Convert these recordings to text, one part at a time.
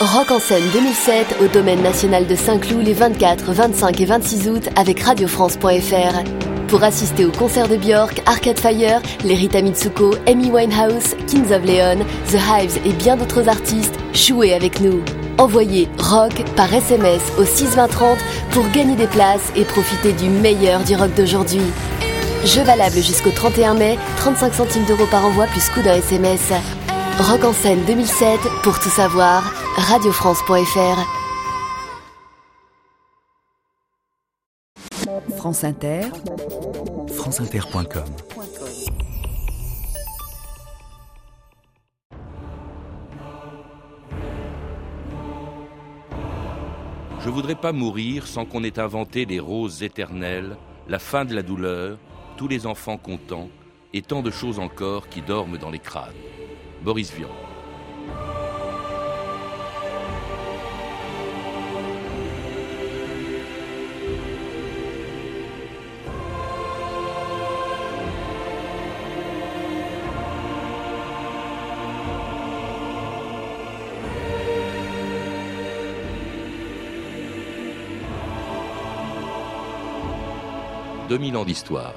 Rock en scène 2007 au domaine national de Saint-Cloud les 24, 25 et 26 août avec radiofrance.fr. Pour assister au concert de Björk, Arcade Fire, les Rita Mitsuko, Amy Winehouse, Kings of Leon, The Hives et bien d'autres artistes, jouez avec nous. Envoyez rock par SMS au 62030 pour gagner des places et profiter du meilleur du rock d'aujourd'hui. Jeu valable jusqu'au 31 mai, 35 centimes d'euros par envoi plus coût d'un SMS. Rock en scène 2007, pour tout savoir, radiofrance.fr. France Inter, franceinter.com Je voudrais pas mourir sans qu'on ait inventé les roses éternelles, la fin de la douleur, tous les enfants contents et tant de choses encore qui dorment dans les crânes. Boris Vian. « 2000 ans d'histoire.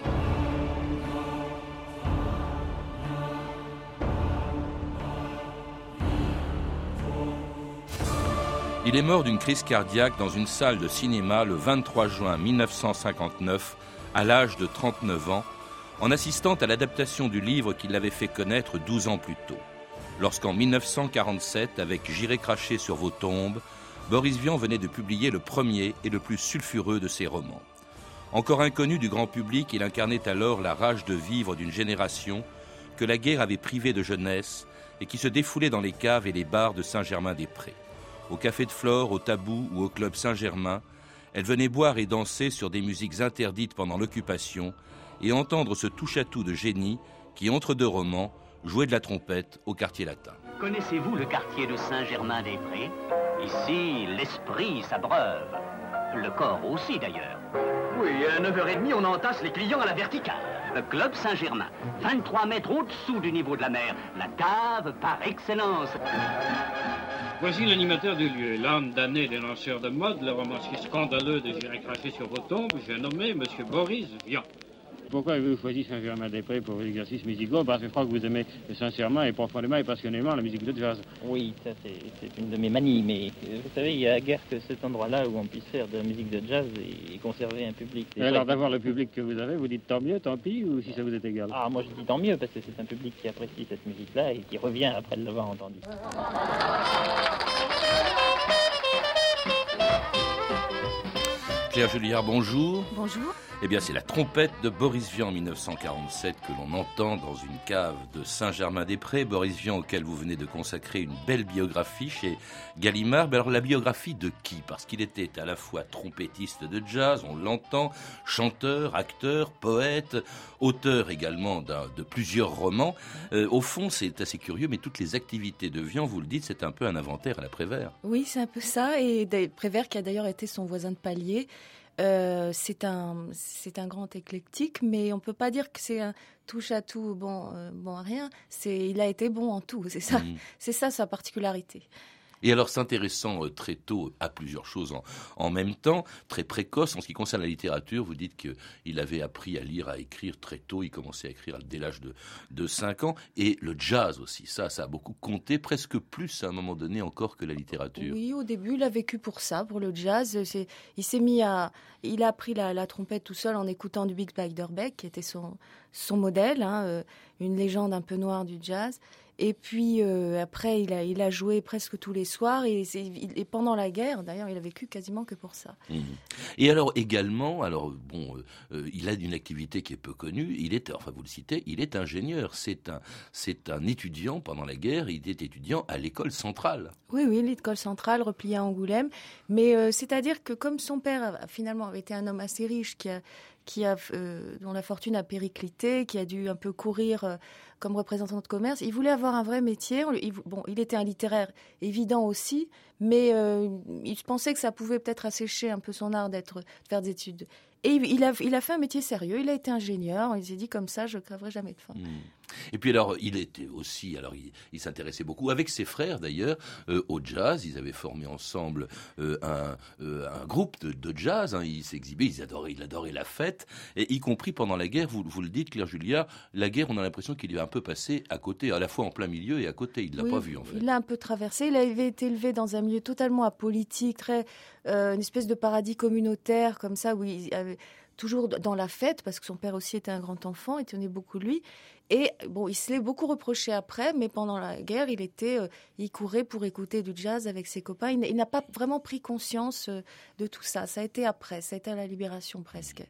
Il est mort d'une crise cardiaque dans une salle de cinéma le 23 juin 1959, à l'âge de 39 ans, en assistant à l'adaptation du livre qu'il l'avait fait connaître 12 ans plus tôt. Lorsqu'en 1947, avec J'irai cracher sur vos tombes, Boris Vian venait de publier le premier et le plus sulfureux de ses romans. Encore inconnu du grand public, il incarnait alors la rage de vivre d'une génération que la guerre avait privée de jeunesse et qui se défoulait dans les caves et les bars de Saint-Germain-des-Prés au Café de Flore, au Tabou ou au Club Saint-Germain, elle venait boire et danser sur des musiques interdites pendant l'occupation et entendre ce touche-à-tout de génie qui, entre deux romans, jouait de la trompette au quartier latin. Connaissez-vous le quartier de Saint-Germain-des-Prés? Ici, l'esprit s'abreuve. Le corps aussi, d'ailleurs. Oui, à 9h30, on entasse les clients à la verticale. Le Club Saint-Germain, 23 mètres au-dessous du niveau de la mer. La cave par excellence. Voici l'animateur du lieu, l'âme damné des lanceurs de mode, le romancier scandaleux de J'irai cracher sur vos tombes, j'ai nommé M. Boris Vian. Pourquoi avez-vous choisi Saint-Germain-des-Prés pour vos exercices musicaux Parce que je crois que vous aimez sincèrement et profondément et passionnément la musique de jazz. Oui, ça c'est une de mes manies, mais euh, vous savez, il y a guère que cet endroit-là où on puisse faire de la musique de jazz et conserver un public. Et alors d'avoir le public que vous avez, vous dites tant mieux, tant pis, ou si ça vous est égal? Ah, moi je dis tant mieux, parce que c'est un public qui apprécie cette musique-là et qui revient après l'avoir entendue. Claire Julliard, bonjour. Bonjour. Eh bien, c'est la trompette de Boris Vian en 1947 que l'on entend dans une cave de Saint-Germain-des-Prés. Boris Vian, auquel vous venez de consacrer une belle biographie chez Gallimard. Mais alors, la biographie de qui? Parce qu'il était à la fois trompettiste de jazz, on l'entend, chanteur, acteur, poète, auteur également de plusieurs romans. Euh, au fond, c'est assez curieux, mais toutes les activités de Vian, vous le dites, c'est un peu un inventaire à la Prévert. Oui, c'est un peu ça. Et Prévert, qui a d'ailleurs été son voisin de palier, euh, c'est un, c'est un grand éclectique, mais on peut pas dire que c'est un touche à tout, bon, euh, bon à rien. C'est, il a été bon en tout. C'est ça, mmh. c'est ça sa particularité. Et alors s'intéressant euh, très tôt à plusieurs choses en, même temps, très précoce en ce qui concerne la littérature, vous dites qu'il avait appris à lire, à écrire très tôt, il commençait à écrire dès l'âge de, de 5 ans, et le jazz aussi, ça, ça a beaucoup compté, presque plus à un moment donné encore que la littérature. Oui, au début, il a vécu pour ça, pour le jazz. Il s'est mis à... Il a appris la, trompette tout seul en écoutant du Big Beiderbecke, qui était son, modèle, hein, euh, une légende un peu noire du jazz. Et puis euh, après, il a, il a joué presque tous les soirs et, et pendant la guerre, d'ailleurs, il a vécu quasiment que pour ça. Mmh. Et alors également, alors bon, euh, euh, il a une activité qui est peu connue. Il est, enfin vous le citez, il est ingénieur. C'est un, c'est un étudiant pendant la guerre. Il est étudiant à l'école centrale. Oui, oui, l'école centrale repliée à Angoulême. Mais c'est-à-dire que comme son père finalement avait été un homme assez riche qui a qui a, euh, dont la fortune a périclité, qui a dû un peu courir euh, comme représentant de commerce. Il voulait avoir un vrai métier. Il, bon, il était un littéraire évident aussi, mais euh, il pensait que ça pouvait peut-être assécher un peu son art d'être de faire des études. Et il a, fait un métier sérieux. Il a été ingénieur. Il s'est dit comme ça, je crèverai jamais de faim. Hmm. Et puis alors, il était aussi, alors il, s'intéressait beaucoup avec ses frères d'ailleurs euh, au jazz. Ils avaient formé ensemble euh, un, euh, un, groupe de, de jazz. Hein. Ils s'exhibaient, ils adoraient, il adorait la fête, et y compris pendant la guerre. Vous, vous le dites, Claire Julia, la guerre, on a l'impression qu'il est un peu passé à côté, à la fois en plein milieu et à côté. Il l'a pas vu en fait. Il l'a un peu traversé. Il avait été élevé dans un milieu totalement apolitique, très une espèce de paradis communautaire comme ça où il avait toujours dans la fête, parce que son père aussi était un grand enfant, et tenait beaucoup de lui. Et bon, il se l'est beaucoup reproché après, mais pendant la guerre, il était, euh, il courait pour écouter du jazz avec ses copains. Il, n'a pas vraiment pris conscience euh, de tout ça. Ça a été après, ça a été à la libération presque.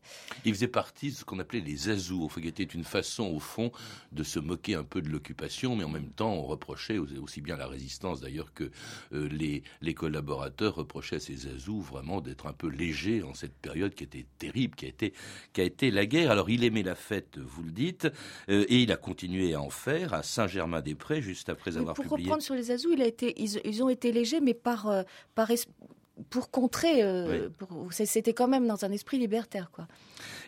Il faisait partie de ce qu'on appelait les azous, qui était une façon au fond de se moquer un peu de l'occupation, mais en même temps, on reprochait aussi bien la résistance d'ailleurs que euh, les, les collaborateurs reprochaient à ces azous vraiment d'être un peu légers en cette période qui était terrible, qui a été, qui a été la guerre. Alors il aimait la fête, vous le dites, et il a continué à en faire à Saint-Germain-des-Prés juste après avoir pour publié. Pour reprendre sur les Azous, il a été, ils, ont été légers, mais par, euh, par pour contrer. Euh, c'était quand même dans un esprit libertaire, quoi.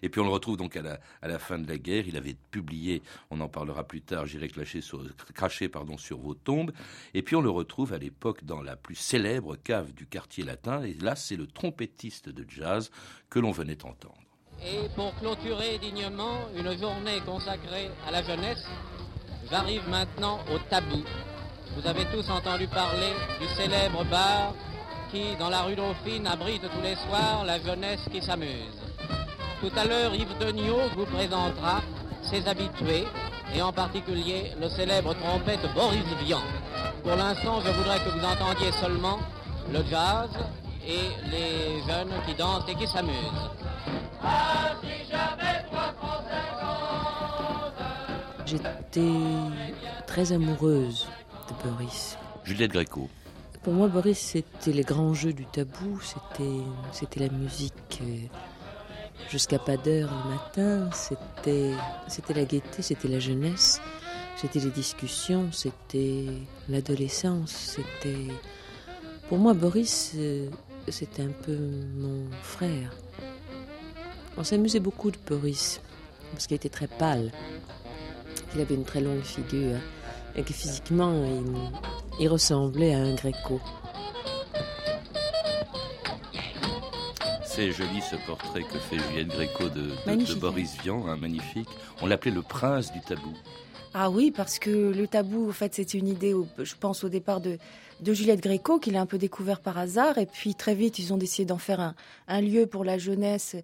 Et puis on le retrouve donc à la, à la fin de la guerre. Il avait publié, on en parlera plus tard, J'irai cracher sur, cracher pardon, sur vos tombes. Et puis on le retrouve à l'époque dans la plus célèbre cave du quartier latin. Et là, c'est le trompettiste de jazz que l'on venait entendre. Et pour clôturer dignement une journée consacrée à la jeunesse, j'arrive maintenant au tabou. Vous avez tous entendu parler du célèbre bar qui, dans la rue Dauphine, abrite tous les soirs la jeunesse qui s'amuse. Tout à l'heure, Yves Degnaud vous présentera ses habitués, et en particulier le célèbre trompette Boris Vian. Pour l'instant, je voudrais que vous entendiez seulement le jazz et les jeunes qui dansent et qui s'amusent. J'étais très amoureuse de Boris. Juliette Gréco. Pour moi, Boris, c'était les grands jeux du tabou, c'était, c'était la musique euh, jusqu'à pas d'heure le matin, c'était, c'était la gaieté, c'était la jeunesse, c'était les discussions, c'était l'adolescence, c'était... Pour moi, Boris, euh, c'était un peu mon frère. On s'amusait beaucoup de Boris, parce qu'il était très pâle. Il avait une très longue figure, et que physiquement, il, ressemblait à un gréco. C'est joli ce portrait que fait Juliette Gréco de, Boris Vian, hein, magnifique. On l'appelait le prince du tabou. Ah oui, parce que le tabou, en fait, c'était une idée, je pense, au départ de, de Juliette Gréco, qu'il a un peu découvert par hasard. Et puis, très vite, ils ont décidé d'en faire un, lieu pour la jeunesse.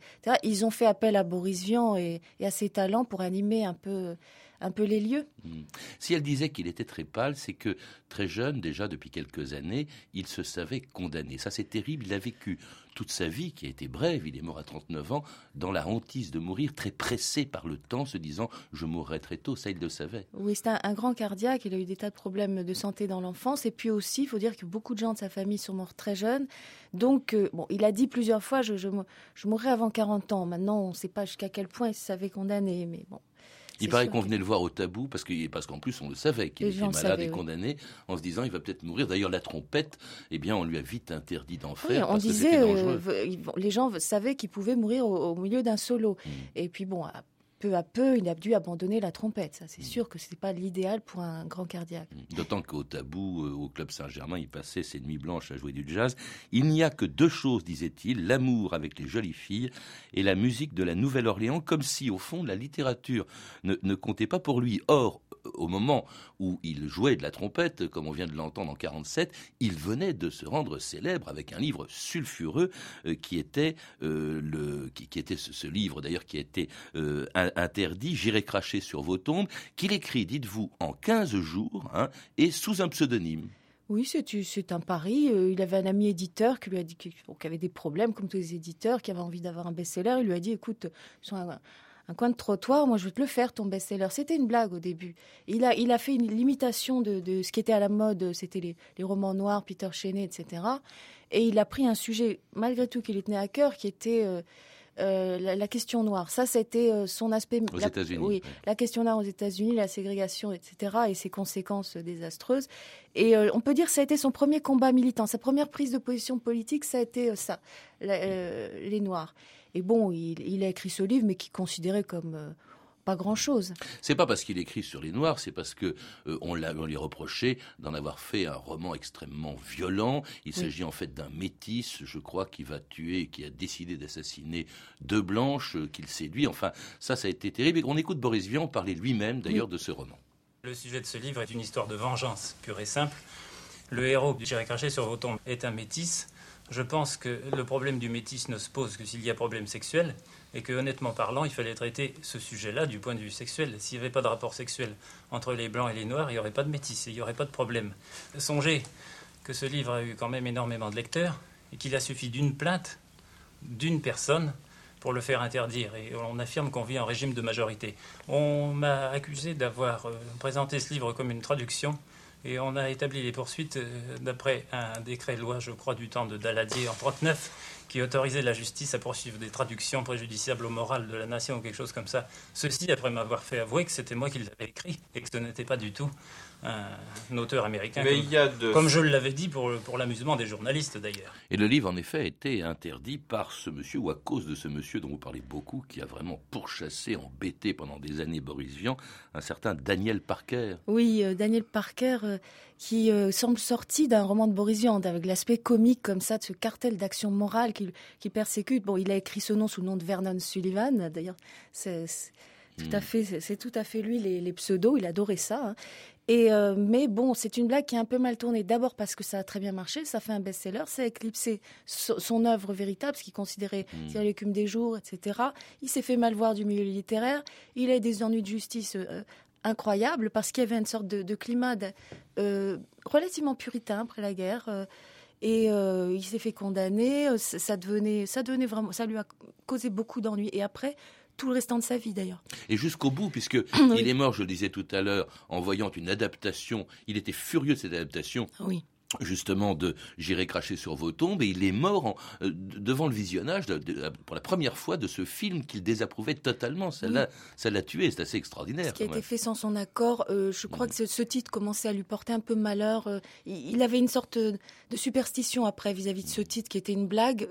Ils ont fait appel à Boris Vian et, et à ses talents pour animer un peu un peu les lieux. Hmm. Si elle disait qu'il était très pâle, c'est que très jeune, déjà depuis quelques années, il se savait condamné. Ça, c'est terrible. Il a vécu toute sa vie, qui a été brève, il est mort à 39 ans, dans la hantise de mourir, très pressé par le temps, se disant je mourrai très tôt. Ça, il le savait. Oui, c'est un, grand cardiaque. Il a eu des tas de problèmes de santé dans l'enfance. Et puis aussi, il faut dire que beaucoup de gens de sa famille sont morts très jeunes. Donc, euh, bon, il a dit plusieurs fois je, je, je mourrai avant 40 ans. Maintenant, on ne sait pas jusqu'à quel point il se savait condamné. Mais bon, il paraît qu'on venait le voir au tabou parce qu'en parce qu'en plus on le savait qu'il était malade et condamné en se disant il va peut-être mourir. D'ailleurs la trompette, eh bien on lui a vite interdit d'en faire. on disait euh, les gens savaient qu'il pouvait mourir au, milieu d'un solo. Hmm. Et puis bon peu à peu, il a dû abandonner la trompette. Ça, c'est mm. sûr que ce n'est pas l'idéal pour un grand cardiaque. Mm. D'autant qu'au tabou, euh, au Club Saint-Germain, il passait ses nuits blanches à jouer du jazz. Il n'y a que deux choses, disait-il, l'amour avec les jolies filles et la musique de la Nouvelle-Orléans, comme si, au fond, la littérature ne, ne comptait pas pour lui. Or, au moment où il jouait de la trompette, comme on vient de l'entendre en 47, il venait de se rendre célèbre avec un livre sulfureux euh, qui était euh, le qui, était ce, livre d'ailleurs qui était euh, interdit, J'irai cracher sur vos tombes, qu'il écrit, dites-vous, en 15 jours hein, et sous un pseudonyme. Oui, c'est un pari. il avait un ami éditeur qui lui a dit qu'il avait des problèmes, comme tous les éditeurs, qui avait envie d'avoir un best-seller. Il lui a dit, écoute, un coin de trottoir, moi je veux te le faire, ton best-seller. C'était une blague au début. Il a, fait une limitation de, ce qui était à la mode, c'était les, les, romans noirs, Peter Chenet, etc. Et il a pris un sujet, malgré tout, qui lui tenait à cœur, qui était euh, euh, la, question noire. Ça, c'était euh, son aspect. Aux États-Unis. Oui, la question noire aux États-Unis, la ségrégation, etc., et ses conséquences désastreuses. Et on peut dire que ça a été son premier combat militant, sa première prise de position politique, ça a été ça, les Noirs. Et bon, il, a écrit ce livre, mais qui considérait comme euh, pas grand-chose. C'est pas parce qu'il écrit sur les Noirs, c'est parce que euh, on, l'a, lui reprochait d'en avoir fait un roman extrêmement violent. Il s'agit en fait d'un métis, je crois, qui va tuer, qui a décidé d'assassiner deux blanches, euh, qu'il séduit. Enfin, ça, ça a été terrible. Et on écoute Boris Vian parler lui-même, d'ailleurs, de ce roman. Le sujet de ce livre est une histoire de vengeance pure et simple. Le héros du J'irai cracher sur vos tombes est un métis. Je pense que le problème du métis ne se pose que s'il y a problème sexuel et que, honnêtement parlant, il fallait traiter ce sujet-là du point de vue sexuel. S'il n'y avait pas de rapport sexuel entre les blancs et les noirs, il n'y aurait pas de métis il n'y aurait pas de problème. Songez que ce livre a eu quand même énormément de lecteurs et qu'il a suffi d'une plainte d'une personne pour le faire interdire. Et on affirme qu'on vit en régime de majorité. On m'a accusé d'avoir euh, présenté ce livre comme une traduction et on a établi les poursuites euh, d'après un décret loi, je crois, du temps de Daladier en 39, qui autorisait la justice à poursuivre des traductions préjudiciables au moral de la nation ou quelque chose comme ça. Ceci après m'avoir fait avouer que c'était moi qui l'avais écrit et que ce n'était pas du tout un auteur américain. Mais comme, il y a de... comme je l'avais dit pour, pour l'amusement des journalistes d'ailleurs. Et le livre, en effet, a été interdit par ce monsieur, ou à cause de ce monsieur dont vous parlez beaucoup, qui a vraiment pourchassé, embêté pendant des années Boris Vian, un certain Daniel Parker. Oui, euh, Daniel Parker, euh, qui euh, semble sorti d'un roman de Boris Vian, avec l'aspect comique comme ça, de ce cartel d'action morale qui, qui persécute. Bon, il a écrit ce nom sous le nom de Vernon Sullivan, d'ailleurs, c'est... Tout à fait, c'est tout à fait lui les, les pseudos. Il adorait ça. Hein. Et euh, mais bon, c'est une blague qui est un peu mal tournée. D'abord parce que ça a très bien marché, ça fait un best-seller, ça a éclipsé son, œuvre véritable, ce qu'il considérait mmh. l'écume des jours, etc. Il s'est fait mal voir du milieu littéraire. Il a des ennuis de justice euh, incroyables parce qu'il y avait une sorte de, climat euh, relativement puritain après la guerre. Euh, et il s'est fait condamner. Ça devenait, ça devenait vraiment, ça lui a causé beaucoup d'ennuis. Et après, tout le restant de sa vie d'ailleurs. Et jusqu'au bout, puisque il est mort, je le disais tout à l'heure, en voyant une adaptation. Il était furieux de cette adaptation. Oui justement de J'irai cracher sur vos tombes et il est mort euh, devant le visionnage pour la première fois de ce film qu'il désapprouvait totalement. Ça l'a tué, c'est assez extraordinaire. Ce qui a été fait sans son accord, euh, je crois que ce, titre commençait à lui porter un peu malheur. Euh, il, avait une sorte de superstition après vis-à-vis de ce titre qui était une blague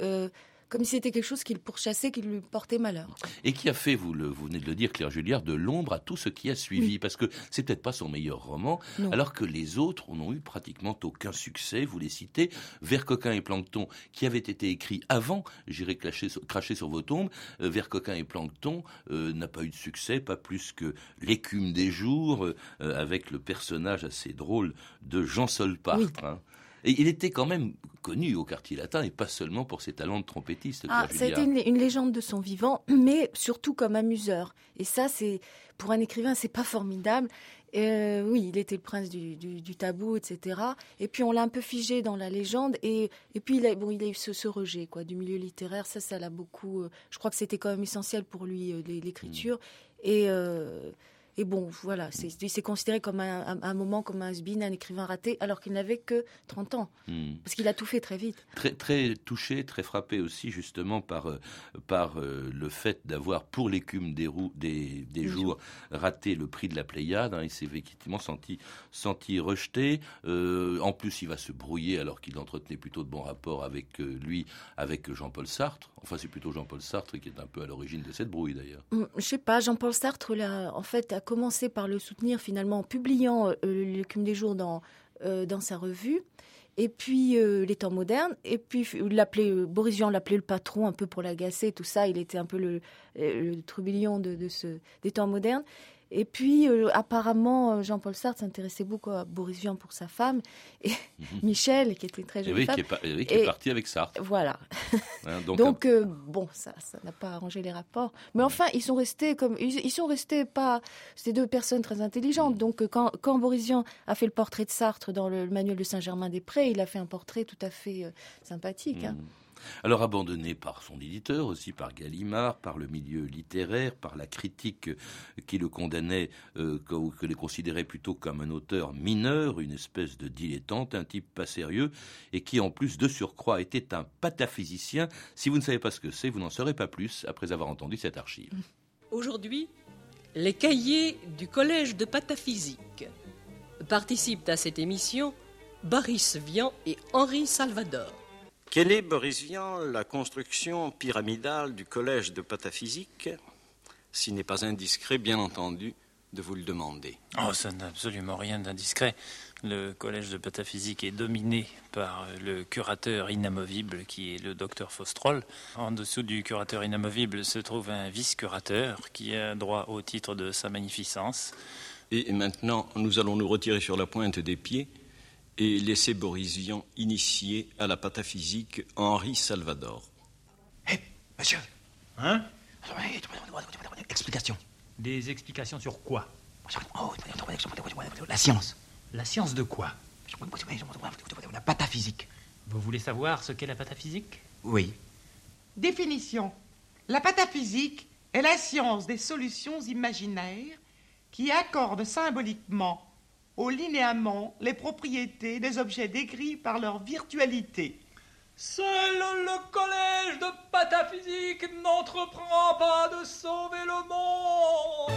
comme si c'était quelque chose qu'il pourchassait, qui lui portait malheur. Et qui a fait, vous, le, vous venez de le dire, Claire Julliard, de l'ombre à tout ce qui a suivi, parce que c'est peut-être pas son meilleur roman, alors que les autres n'ont eu pratiquement aucun succès. Vous les citez, Vers coquin et plancton, qui avait été écrit avant J'irai cracher sur vos tombes. Euh, Vers coquin et plancton euh, n'a pas eu de succès, pas plus que L'écume des jours, euh, avec le personnage assez drôle de Jean Solpart. Hein. Et il était quand même connu au quartier latin et pas seulement pour ses talents de trompettiste. Ah, ça a été une, légende de son vivant, mais surtout comme amuseur. Et ça, c'est pour un écrivain, c'est pas formidable. Euh, oui, il était le prince du, tabou, etc. Et puis on l'a un peu figé dans la légende. Et, et puis il a, bon, il a eu ce, rejet quoi du milieu littéraire. Ça, ça l'a beaucoup. Euh, je crois que c'était quand même essentiel pour lui euh, l'écriture. Mm. Et et bon, voilà, c'est considéré comme un, moment, comme un has un écrivain raté, alors qu'il n'avait que 30 ans. Hmm. Parce qu'il a tout fait très vite. Très, très touché, très frappé aussi, justement, par, euh, par euh, le fait d'avoir, pour l'écume des, des, des, jours, raté le prix de la Pléiade. Hein, il s'est effectivement senti, senti rejeté. Euh, en plus, il va se brouiller, alors qu'il entretenait plutôt de bons rapports avec lui, avec Jean-Paul Sartre. Enfin, c'est plutôt Jean-Paul Sartre qui est un peu à l'origine de cette brouille, d'ailleurs. Hmm, je sais pas, Jean-Paul Sartre, là, en fait, a commencé par le soutenir finalement en publiant euh, l'écume des jours dans, euh, dans sa revue. Et puis euh, les temps modernes. Et puis l'appelait Boris Vian l'appelait le patron un peu pour l'agacer, tout ça. Il était un peu le, le trublion de, de ce, des temps modernes. Et puis, euh, apparemment, euh, Jean-Paul Sartre s'intéressait beaucoup à Boris Vian pour sa femme, et mhm. Michel, qui était très jolie oui, Qui est, qui est parti avec Sartre. Voilà. Hein, donc, euh, bon, ça n'a pas arrangé les rapports. Mais enfin, ils sont restés comme... Ils, sont restés pas... C'était deux personnes très intelligentes. Mhm. Donc, quand, quand Boris Vian a fait le portrait de Sartre dans le, manuel de Saint-Germain-des-Prés, il a fait un portrait tout à fait sympathique. Hein. Mhm. Alors abandonné par son éditeur, aussi par Gallimard, par le milieu littéraire, par la critique qui le condamnait, euh, ou que les considérait plutôt comme un auteur mineur, une espèce de dilettante, un type pas sérieux, et qui en plus de surcroît était un pataphysicien. Si vous ne savez pas ce que c'est, vous n'en saurez pas plus après avoir entendu cette archive. Aujourd'hui, les cahiers du Collège de pataphysique participent à cette émission Boris Vian et Henri Salvador. Quelle est, Boris Vian, la construction pyramidale du collège de pataphysique s'il n'est pas indiscret, bien entendu, de vous le demander? Oh, ça n'a absolument rien d'indiscret. Le collège de pataphysique est dominé par le curateur inamovible qui est le docteur Faustrol. En dessous du curateur inamovible se trouve un vice-curateur qui a droit au titre de sa magnificence. Et maintenant, nous allons nous retirer sur la pointe des pieds et laisser Boris Vian initier à la pataphysique Henri Salvador. Hé, monsieur Hein? Explication. Des explications sur quoi? La science. La science de quoi? La pataphysique. Vous voulez savoir ce qu'est la pataphysique? Oui. Définition. La pataphysique est la science des solutions imaginaires qui accorde symboliquement aux linéaments les propriétés des objets décrits par leur virtualité. Seul le collège de pataphysique n'entreprend pas de sauver le monde.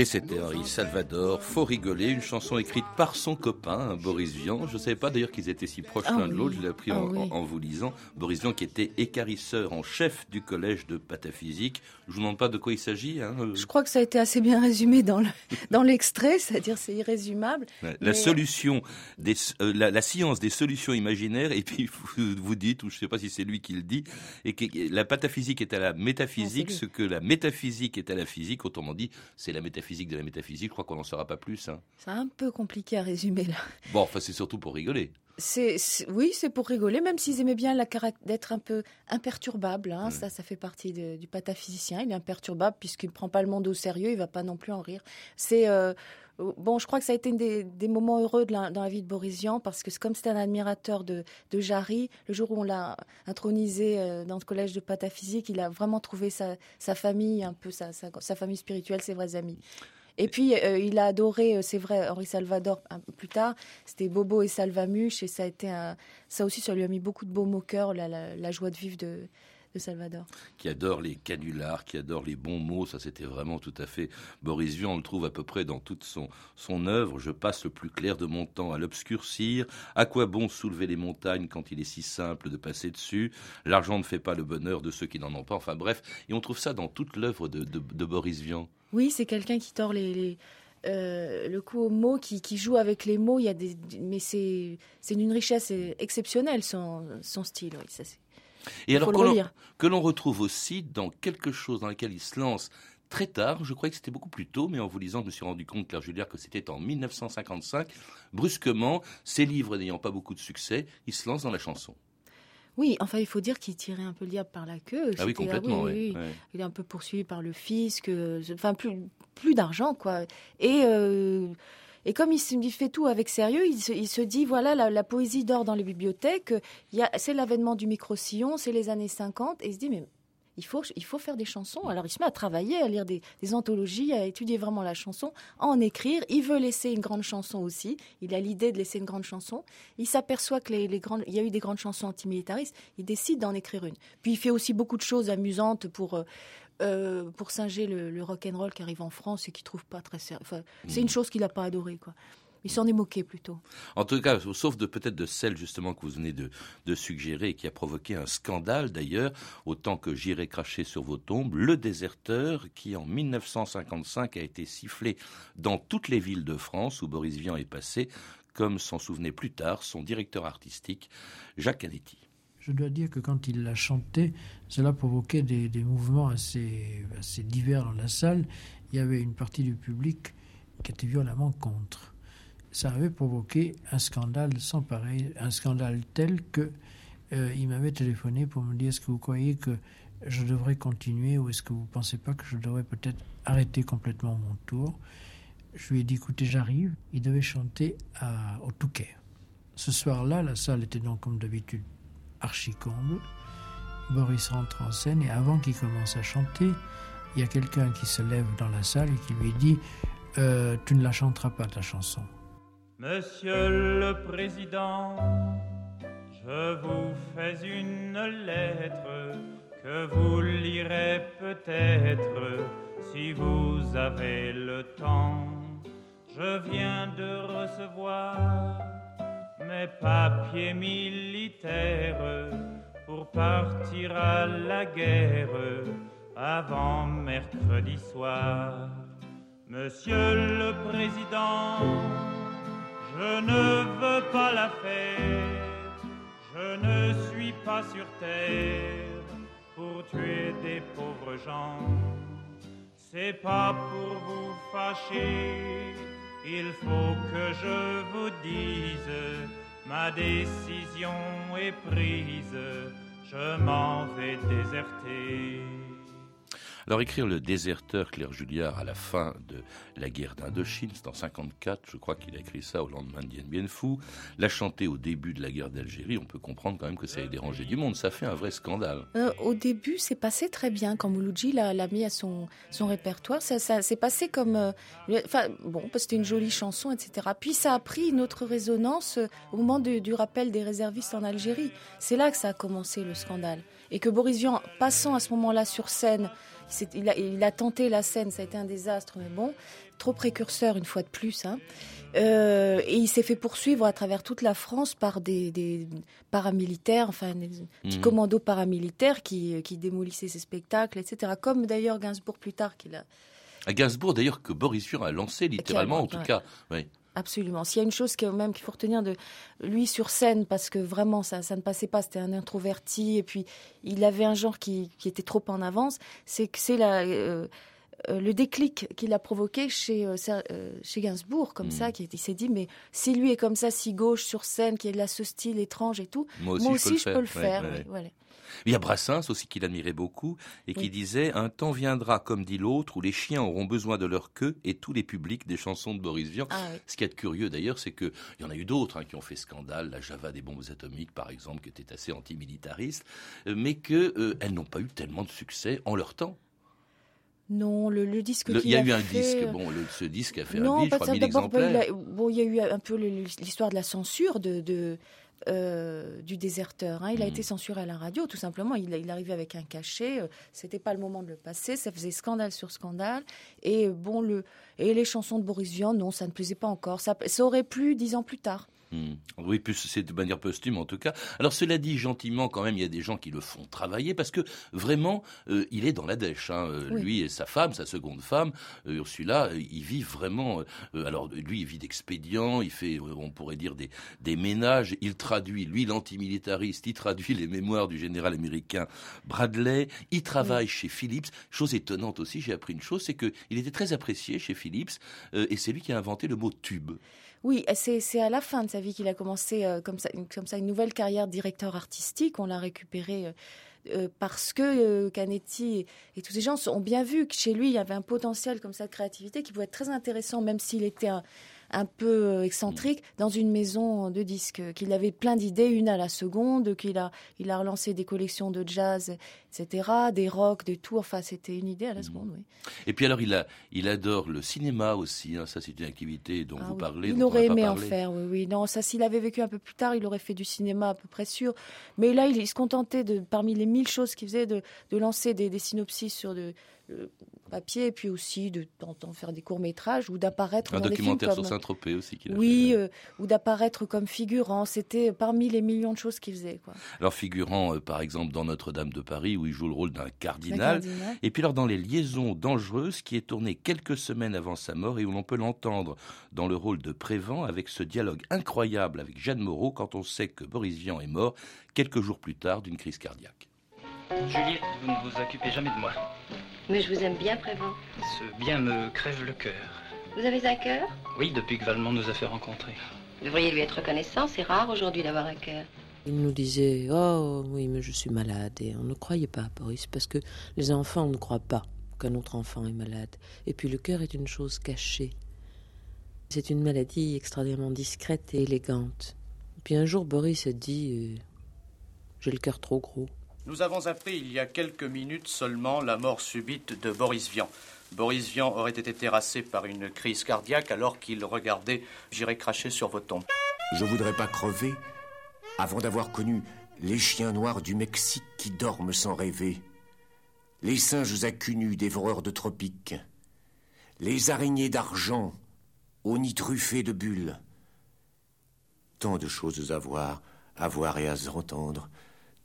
Et c'était Henri Salvador, Faut rigoler, une chanson écrite par son copain, Boris Vian. Je ne savais pas d'ailleurs qu'ils étaient si proches Ah l'un de l'autre, je l'ai appris Ah en, oui. en- en vous lisant. Boris Vian qui était écarisseur en chef du collège de pataphysique. Je vous demande pas de quoi il s'agit. hein, euh, Je crois que ça a été assez bien résumé dans le- dans l'extrait, c'est-à-dire c'est irrésumable. La, Mais- solution, des, euh, la, la science des solutions imaginaires, et puis vous, vous dites, ou je ne sais pas si c'est lui qui le dit, et que la pataphysique est à la métaphysique, Non, c'est ce que la métaphysique est à la physique, autrement dit, c'est la métaphysique de la métaphysique, je crois qu'on n'en saura pas plus. hein. C'est un peu compliqué à résumer là. Bon, enfin c'est surtout pour rigoler. C'est, c'est- oui, c'est pour rigoler, même s'ils aimaient bien la caract- d'être un peu imperturbable. hein. Ça, ça fait partie de- du pataphysicien. Il est imperturbable puisqu'il ne prend pas le monde au sérieux. Il va pas non plus en rire. C'est euh, bon, je crois que ça a été des, des moments heureux dans la vie de Boris Vian parce que comme c'était un admirateur de, de Jarry, le jour où on l'a intronisé euh, dans le collège de pataphysique, il a vraiment trouvé sa, famille, un peu sa, famille spirituelle, ses vrais amis. Et puis, euh, il a adoré, euh, c'est vrai, Henri Salvador un peu plus tard. C'était Bobo et Salvamuche. Et ça a été ça aussi, ça lui a mis beaucoup de baume au cœur, la, la, la joie de vivre de, de Salvador. qui adore les canulars, qui adore les bons mots. Ça, c'était vraiment tout à fait Boris Vian. On le trouve à peu près dans toute son, son œuvre. Je passe le plus clair de mon temps à l'obscurcir. À quoi bon soulever les montagnes quand il est si simple de passer dessus? L'argent ne fait pas le bonheur de ceux qui n'en ont pas. Enfin bref, et on trouve ça dans toute l'œuvre de, de- de Boris Vian. Oui, c'est quelqu'un qui tord les, les- euh, le coup aux mots, qui, qui joue avec les mots. Il y a des, mais c'est d'une richesse exceptionnelle son, son style. Oui, ça c'est. Et Il alors que l'on- retrouve aussi dans quelque chose dans lequel il se lance très tard, je croyais que c'était beaucoup plus tôt, mais en vous lisant, je me suis rendu compte, Claire Juliard, que c'était en 1955. Brusquement, ses livres n'ayant pas beaucoup de succès, il se lance dans la chanson. Oui, enfin, il faut dire qu'il tirait un peu le diable par la queue. Ah oui, C'était- complètement, oui, oui, oui. ouais. Il est un peu poursuivi par le fisc, euh, enfin, plus, plus d'argent, quoi. Et, euh, et comme il, fait tout avec sérieux, il se, dit voilà, la, poésie dort dans les bibliothèques, c'est l'avènement du micro-sillon, c'est les années 50, et il se dit mais. Il faut, il faut faire des chansons. Alors il se met à travailler, à lire des, anthologies, à étudier vraiment la chanson, à en écrire. Il veut laisser une grande chanson aussi. Il a l'idée de laisser une grande chanson. Il s'aperçoit que y a eu des grandes chansons antimilitaristes. Il décide d'en écrire une. Puis il fait aussi beaucoup de choses amusantes pour euh, euh, pour singer le, le rock and roll qui arrive en France et qui trouve pas très sérieux. Enfin, c'est Mm. une chose qu'il n'a pas adorée, quoi. Il s'en est moqué plutôt. En tout cas, sauf de peut-être de celle justement que vous venez de, de suggérer et qui a provoqué un scandale d'ailleurs, autant que j'irai cracher sur vos tombes, le déserteur qui en 1955 a été sifflé dans toutes les villes de France où Boris Vian est passé, comme s'en souvenait plus tard son directeur artistique, Jacques Canetti. Je dois dire que quand il l'a chanté, cela provoquait des, des mouvements assez, divers dans la salle. Il y avait une partie du public qui était violemment contre. Ça avait provoqué un scandale sans pareil, un scandale tel que euh, il m'avait téléphoné pour me dire est-ce que vous croyez que je devrais continuer ou est-ce que vous ne pensez pas que je devrais peut-être arrêter complètement mon tour? Je lui ai dit écoutez, j'arrive. Il devait chanter au Touquet. Ce soir-là, la salle était donc comme d'habitude archi comble. Boris rentre en scène et avant qu'il commence à chanter, il y a quelqu'un qui se lève dans la salle et qui lui dit Euh, Tu ne la chanteras pas ta chanson. Monsieur le Président, je vous fais une lettre que vous lirez peut-être si vous avez le temps. Je viens de recevoir mes papiers militaires pour partir à la guerre avant mercredi soir. Monsieur le Président, je ne veux pas la faire, je ne suis pas sur terre pour tuer des pauvres gens. C'est pas pour vous fâcher, il faut que je vous dise, ma décision est prise, je m'en vais déserter. Alors écrire le déserteur Claire Julliard à la fin de la guerre d'Indochine, c'est en 54, je crois qu'il a écrit ça au lendemain de Dien Bien la chanter au début de la guerre d'Algérie, on peut comprendre quand même que ça ait dérangé du monde, ça fait un vrai scandale. Euh, au début, c'est passé très bien quand Mouloudji l'a mis à son, répertoire. Ça, s'est passé comme. euh, Enfin, bon, parce que c'était une jolie chanson, etc. Puis ça a pris une autre résonance euh, au moment de- du rappel des réservistes en Algérie. C'est là que ça a commencé le scandale. Et que Boris Vian, passant à ce moment-là sur scène, il, a, il a tenté la scène, ça a été un désastre, mais bon, trop précurseur une fois de plus. Hein. Euh, et il s'est fait poursuivre à travers toute la France par des, des paramilitaires, enfin des petits Mhm. commandos paramilitaires qui, qui démolissaient ses spectacles, etc. Comme d'ailleurs Gainsbourg plus tard qu'il a. À Gainsbourg d'ailleurs que Boris Vian a lancé littéralement, en tout ouais. cas. Oui. Absolument. S'il y a une chose même qu'il faut retenir de lui sur scène, parce que vraiment ça, ça ne passait pas, c'était un introverti, et puis il avait un genre qui, qui était trop en avance, c'est que c'est la, euh, euh, le déclic qu'il a provoqué chez, euh, chez Gainsbourg, comme Mm. ça, qui, il s'est dit, mais si lui est comme ça, si gauche sur scène, qui a ce style étrange et tout, Moi aussi, je peux le je faire. peux le Ouais, faire. ouais, oui, voilà. Il y a Brassens aussi qu'il admirait beaucoup et qui Oui. disait Un temps viendra, comme dit l'autre, où les chiens auront besoin de leur queue et tous les publics des chansons de Boris Vian. Ah oui. Ce qui est curieux d'ailleurs, c'est qu'il y en a eu d'autres hein, qui ont fait scandale, la Java des bombes atomiques par exemple, qui était assez antimilitariste, euh, mais qu'elles n'ont pas eu tellement de succès en leur temps. Non, le, le disque Il y a a eu un fait, disque, euh, bon, le- ce disque a fait non, un bide, je crois, ça. 1000 D'abord, bah, il exemplaires. a- bon, il y a eu un peu l'histoire de la censure de, de, euh, du déserteur. hein. Il a Mm. été censuré à la radio, tout simplement. Il, il arrivait avec un cachet. euh, C'était pas le moment de le passer. Ça faisait scandale sur scandale. Et bon, le et les chansons de Boris Vian, non, ça ne plaisait pas encore. Ça, ça aurait plu dix ans plus tard. Hmm. Oui, plus c'est de manière posthume en tout cas. Alors cela dit gentiment, quand même, il y a des gens qui le font travailler parce que vraiment, euh, il est dans la dèche. hein. Euh, Oui. Lui et sa femme, sa seconde femme, euh, Ursula, ils vivent vraiment. alors lui, il vit d'expédients, il fait, on pourrait dire des, des ménages. Il traduit, lui, l'antimilitariste, il traduit les mémoires du général américain Bradley. Il travaille chez Philips. Chose étonnante aussi, j'ai appris une chose, c'est que il était très apprécié chez Philips euh, et c'est lui qui a inventé le mot tube. Oui, c'est à la fin de sa vie qu'il a commencé euh, comme, ça, une, comme ça une nouvelle carrière de directeur artistique. On l'a récupéré euh, euh, parce que euh, Canetti et, et tous ces gens ont bien vu que chez lui, il y avait un potentiel comme ça de créativité qui pouvait être très intéressant, même s'il était un, un peu excentrique, dans une maison de disques. Qu'il avait plein d'idées, une à la seconde, qu'il a, il a relancé des collections de jazz, etc., des rock, des tours. Enfin, c'était une idée à la seconde, oui. Et puis alors, il, a, il adore le cinéma aussi. hein. Ça, c'est une activité dont Ah vous oui. parlez. Il aurait aimé en faire, oui, oui. Non, ça, s'il avait vécu un peu plus tard, il aurait fait du cinéma à peu près sûr. Mais là, il, il se contentait de, parmi les mille choses qu'il faisait, de, de lancer des, des synopsis sur de, le papier, et puis aussi de temps faire des courts métrages ou d'apparaître Un dans des films documentaire sur Saint-Tropez aussi. qu'il a oui, euh, ou d'apparaître comme figurant. C'était parmi les millions de choses qu'il faisait, quoi. Alors figurant euh, par exemple dans Notre-Dame de Paris où il joue le rôle d'un cardinal. cardinal. Et puis alors dans Les Liaisons dangereuses qui est tourné quelques semaines avant sa mort et où l'on peut l'entendre dans le rôle de Prévent avec ce dialogue incroyable avec Jeanne Moreau quand on sait que Boris Vian est mort quelques jours plus tard d'une crise cardiaque. Juliette, vous ne vous occupez jamais de moi. Mais je vous aime bien, Prévent. Ce bien me crève le cœur. Vous avez un cœur? Oui, depuis que Valmont nous a fait rencontrer. Vous devriez lui être reconnaissant, c'est rare aujourd'hui d'avoir un cœur. Il nous disait Oh oui, mais je suis malade. Et on ne croyait pas, Boris, parce que les enfants ne croient pas qu'un autre enfant est malade. Et puis le cœur est une chose cachée. C'est une maladie extraordinairement discrète et élégante. Puis un jour, Boris a dit euh, J'ai le cœur trop gros. Nous avons appris il y a quelques minutes seulement la mort subite de Boris Vian. Boris Vian aurait été terrassé par une crise cardiaque alors qu'il regardait J'irai cracher sur vos tombes. Je voudrais pas crever avant d'avoir connu les chiens noirs du Mexique qui dorment sans rêver. les singes à cul nu dévoreurs de tropiques, les araignées d'argent aux nids truffés de bulles. Tant de choses à voir, à voir et à entendre,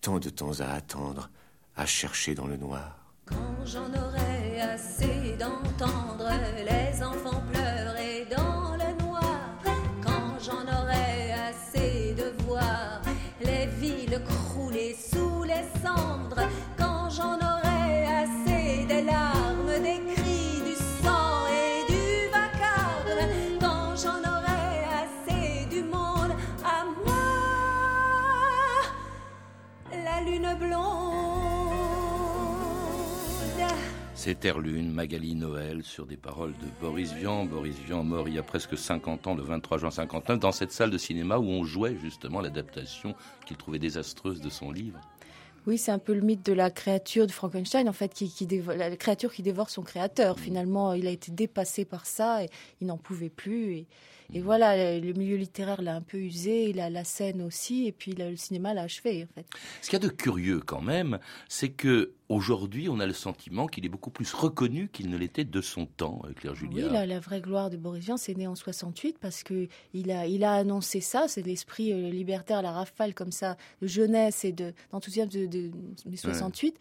tant de temps à attendre, à chercher dans le noir. Quand j'en aurai assez d'entendre les C'est Terre-Lune, Magali Noël, sur des paroles de Boris Vian. Boris Vian, mort il y a presque 50 ans, le 23 juin 59, dans cette salle de cinéma où on jouait justement l'adaptation qu'il trouvait désastreuse de son livre. Oui, c'est un peu le mythe de la créature de Frankenstein, en fait, qui, la créature qui dévore son créateur. Finalement, il a été dépassé par ça et il n'en pouvait plus. Et, et voilà, le milieu littéraire l'a un peu usé, la, la scène aussi, et puis le, le cinéma l'a achevé, en fait. Ce qu'il y a de curieux quand même, c'est que aujourd'hui, on a le sentiment qu'il est beaucoup plus reconnu qu'il ne l'était de son temps, euh, Claire Oui, Julia. la, la vraie gloire de Boris Vian, c'est né en 68 parce que il a, il a annoncé ça, c'est l'esprit euh, libertaire, la rafale comme ça, de jeunesse et de- d'enthousiasme de, de, mai 68.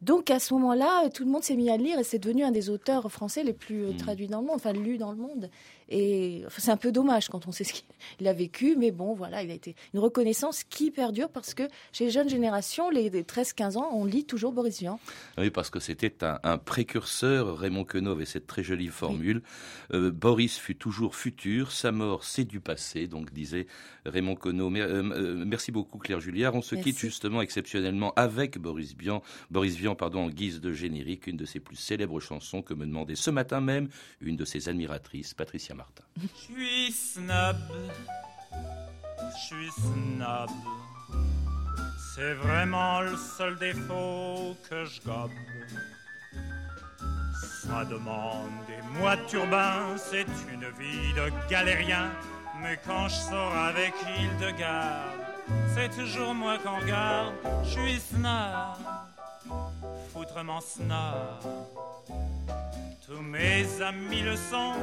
Donc à ce moment-là, tout le monde s'est mis à lire et c'est devenu un des auteurs français les plus euh, traduits dans le monde, enfin lus dans le monde. Et enfin, c'est un peu dommage quand on sait ce qu'il a vécu, mais bon, voilà, il a été une reconnaissance qui perdure parce que chez les jeunes générations, les, les 13-15 ans, on lit toujours Boris Vian. Oui, parce que c'était un, un précurseur. Raymond Queneau avait cette très jolie formule. Euh, Boris fut toujours futur, sa mort c'est du passé, donc disait Raymond Queneau. Mer- euh, euh, merci beaucoup Claire Julliard. On se Merci. quitte justement exceptionnellement avec Boris Vian, Boris Vian pardon, en guise de générique, une de ses plus célèbres chansons que me demandait ce matin même une de ses admiratrices, Patricia Je suis snob, je suis snob. C'est vraiment le seul défaut que je gobe. Ça demande des mois de turbin, c'est une vie de galérien. Mais quand je sors avec Hildegarde, c'est toujours moi qu'on regarde. Je suis snob, foutrement snob. Tous mes amis le sont,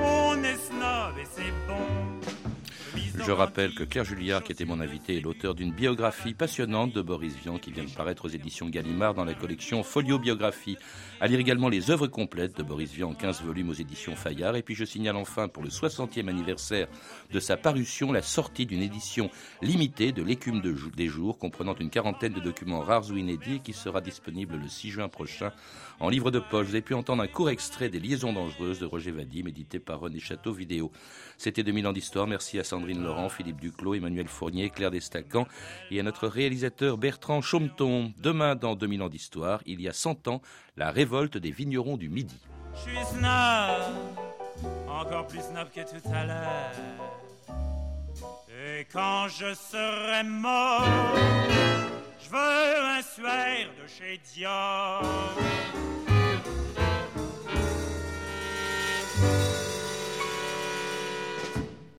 on est snob et c'est bon. Je rappelle que Claire Julliard, qui était mon invitée, est l'auteur d'une biographie passionnante de Boris Vian qui vient de paraître aux éditions Gallimard dans la collection Folio Biographie. À lire également les œuvres complètes de Boris Vian en 15 volumes aux éditions Fayard. Et puis je signale enfin pour le 60e anniversaire de sa parution la sortie d'une édition limitée de L'écume des jours comprenant une quarantaine de documents rares ou inédits qui sera disponible le 6 juin prochain en livre de poche. Vous avez pu entendre un court extrait des Liaisons dangereuses de Roger Vadim édité par René Château Vidéo. C'était 2000 ans d'histoire. Merci à Sandrine Laurent, Philippe Duclos, Emmanuel Fournier, Claire Destacan et à notre réalisateur Bertrand Chaumeton. Demain, dans 2000 ans d'histoire, il y a 100 ans, la révolte des vignerons du Midi. Je suis snob, encore plus snob que tout à l'heure. Et quand je serai mort, je veux un suaire de chez Dior.